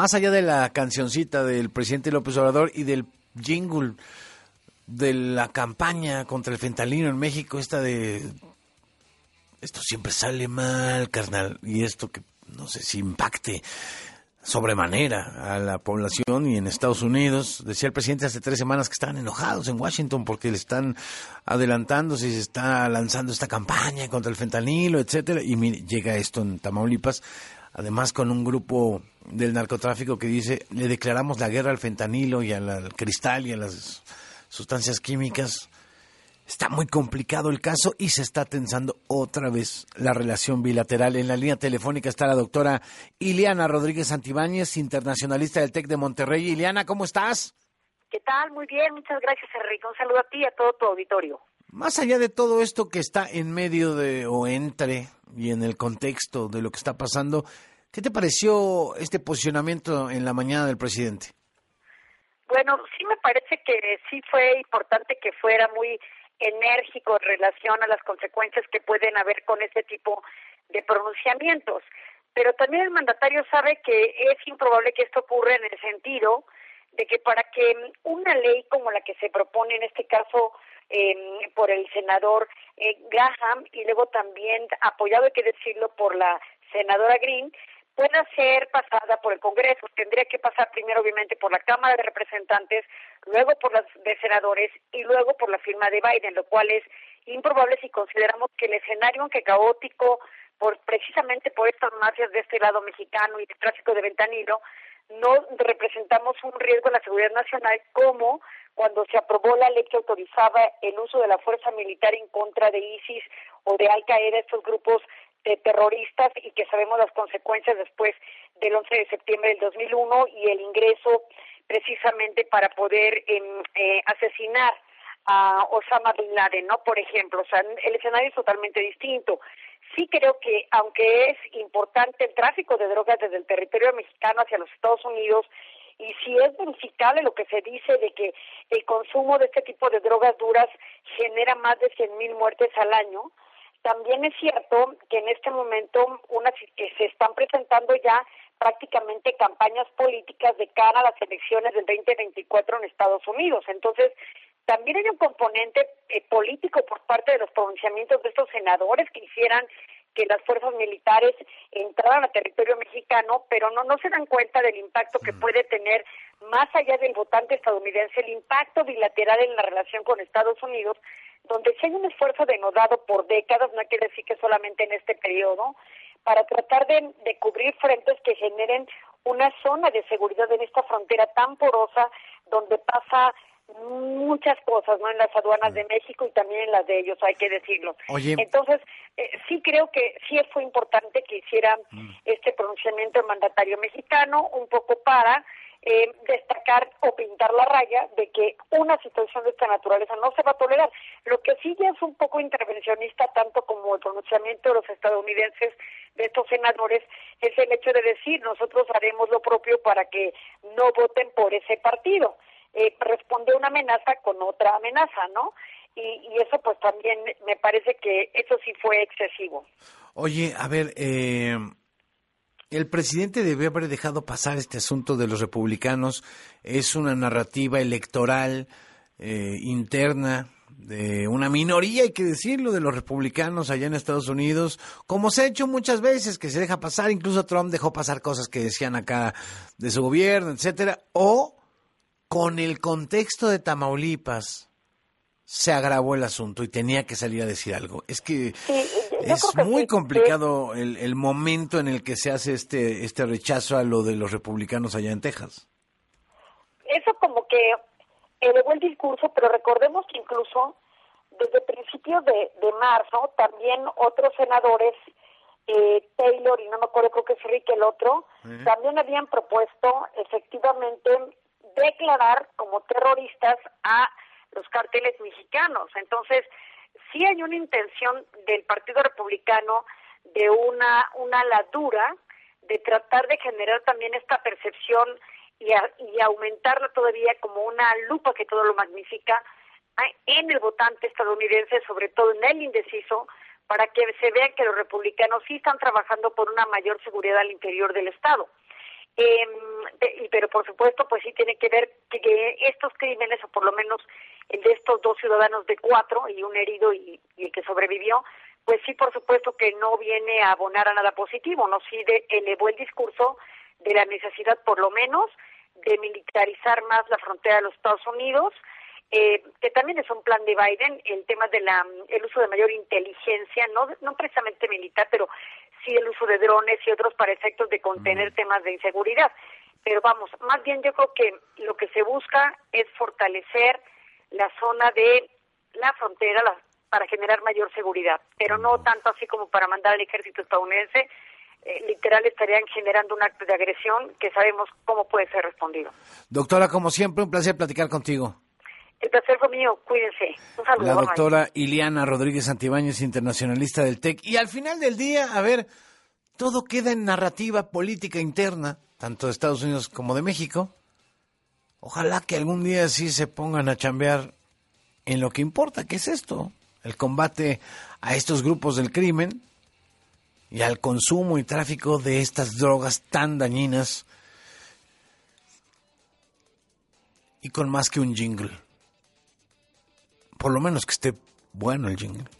más allá de la cancioncita del presidente López Obrador y del jingle de la campaña contra el fentanilo en México, esta de esto siempre sale mal, carnal, y esto que no sé si impacte sobremanera a la población y en Estados Unidos. Decía el presidente hace tres semanas que estaban enojados en Washington porque le están adelantando si se está lanzando esta campaña contra el fentanilo, etcétera. Y mire, llega esto en Tamaulipas, además con un grupo del narcotráfico que dice le declaramos la guerra al fentanilo y al cristal y a las sustancias químicas Está muy complicado el caso y se está tensando otra vez la relación bilateral. En la línea telefónica está la doctora Ileana Rodríguez Santibáñez, internacionalista del TEC de Monterrey. Ileana, ¿cómo estás? ¿Qué tal? Muy bien, muchas gracias, Enrique. Un saludo a ti y a todo tu auditorio. Más allá de todo esto que está en medio de o entre y en el contexto de lo que está pasando, ¿qué te pareció este posicionamiento en la mañana del presidente? Bueno, sí me parece que sí fue importante que fuera muy enérgico en relación a las consecuencias que pueden haber con este tipo de pronunciamientos. Pero también el mandatario sabe que es improbable que esto ocurra en el sentido de que para que una ley como la que se propone en este caso eh, por el senador eh, Graham y luego también apoyado, hay que decirlo, por la senadora Green, pueda ser pasada por el Congreso. Tendría que pasar primero, obviamente, por la Cámara de Representantes, luego por las de senadores y luego por la firma de Biden, lo cual es improbable si consideramos que el escenario, aunque caótico, por precisamente por estas mafias de este lado mexicano y de tráfico de ventanilo, no representamos un riesgo a la seguridad nacional como cuando se aprobó la ley que autorizaba el uso de la fuerza militar en contra de ISIS o de Al Qaeda, estos grupos de terroristas y que sabemos las consecuencias después del 11 de septiembre del 2001 y el ingreso precisamente para poder em, eh, asesinar a Osama Bin Laden, ¿no? Por ejemplo, o sea, el escenario es totalmente distinto. Sí creo que, aunque es importante el tráfico de drogas desde el territorio mexicano hacia los Estados Unidos, y si es verificable lo que se dice de que el consumo de este tipo de drogas duras genera más de 100.000 muertes al año, también es cierto que en este momento una, que se están presentando ya prácticamente campañas políticas de cara a las elecciones del 2024 en Estados Unidos. Entonces, también hay un componente eh, político por parte de los pronunciamientos de estos senadores que hicieran que las fuerzas militares entraran a territorio mexicano, pero no, no se dan cuenta del impacto que puede tener más allá del votante estadounidense, el impacto bilateral en la relación con Estados Unidos, donde si hay un esfuerzo denodado por décadas, no hay que decir que solamente en este periodo, para tratar de, de cubrir frentes que generen una zona de seguridad en esta frontera tan porosa donde pasa muchas cosas, ¿no? En las aduanas de mm. México y también en las de ellos, hay que decirlo. Entonces, eh, sí creo que sí fue importante que hiciera mm. este pronunciamiento el mandatario mexicano, un poco para eh, destacar o pintar la raya de que una situación de esta naturaleza no se va a tolerar. Lo que sí ya es un poco intervencionista, tanto como el pronunciamiento de los estadounidenses, de estos senadores, es el hecho de decir nosotros haremos lo propio para que no voten por ese partido. Eh, responde una amenaza con otra amenaza, ¿no? Y, eso pues también me parece que eso sí fue excesivo. Oye, a ver, eh, el presidente debe haber dejado pasar este asunto de los republicanos. Es una narrativa electoral eh, interna de una minoría, hay que decirlo, de los republicanos allá en Estados Unidos, como se ha hecho muchas veces, que se deja pasar, incluso Trump dejó pasar cosas que decían acá de su gobierno, etcétera, o con el contexto de Tamaulipas se agravó el asunto y tenía que salir a decir algo. Es que es muy complicado el, el, momento en el que se hace este, este rechazo a lo de los republicanos allá en Texas. Eso como que elevó el discurso, pero recordemos que incluso desde principios de, de marzo también otros senadores, eh, Taylor y no me acuerdo, creo que es Rick el otro, también habían propuesto efectivamente declarar como terroristas a los carteles mexicanos. Entonces, sí hay una intención del Partido Republicano de una, una ladura de tratar de generar también esta percepción y, y aumentarla todavía como una lupa que todo lo magnifica en el votante estadounidense, sobre todo en el indeciso, para que se vea que los republicanos sí están trabajando por una mayor seguridad al interior del Estado. Eh, pero por supuesto, pues sí tiene que ver que, estos crímenes, o por lo menos el de estos dos ciudadanos de cuatro y un herido y, el que sobrevivió, pues sí, por supuesto que no viene a abonar a nada positivo, no sí de, elevó el discurso de la necesidad, por lo menos, de militarizar más la frontera de los Estados Unidos, eh, que también es un plan de Biden, el tema del el uso de mayor inteligencia, no, no precisamente militar, pero sí el uso de drones y otros para efectos de contener temas de inseguridad. Pero vamos, más bien yo creo que lo que se busca es fortalecer la zona de la frontera para generar mayor seguridad, pero no tanto así como para mandar al ejército estadounidense. Eh, literal estarían generando un acto de agresión que sabemos cómo puede ser respondido. Doctora, como siempre, un placer platicar contigo. El placer fue mío, cuídense. Un saludo. La doctora Iliana Rodríguez Antibáñez, internacionalista del TEC. Y al final del día, a ver, todo queda en narrativa política interna, tanto de Estados Unidos como de México. Ojalá que algún día sí se pongan a chambear en lo que importa, que es esto, el combate a estos grupos del crimen y al consumo y tráfico de estas drogas tan dañinas y con más que un jingle por lo menos que esté bueno el jingle.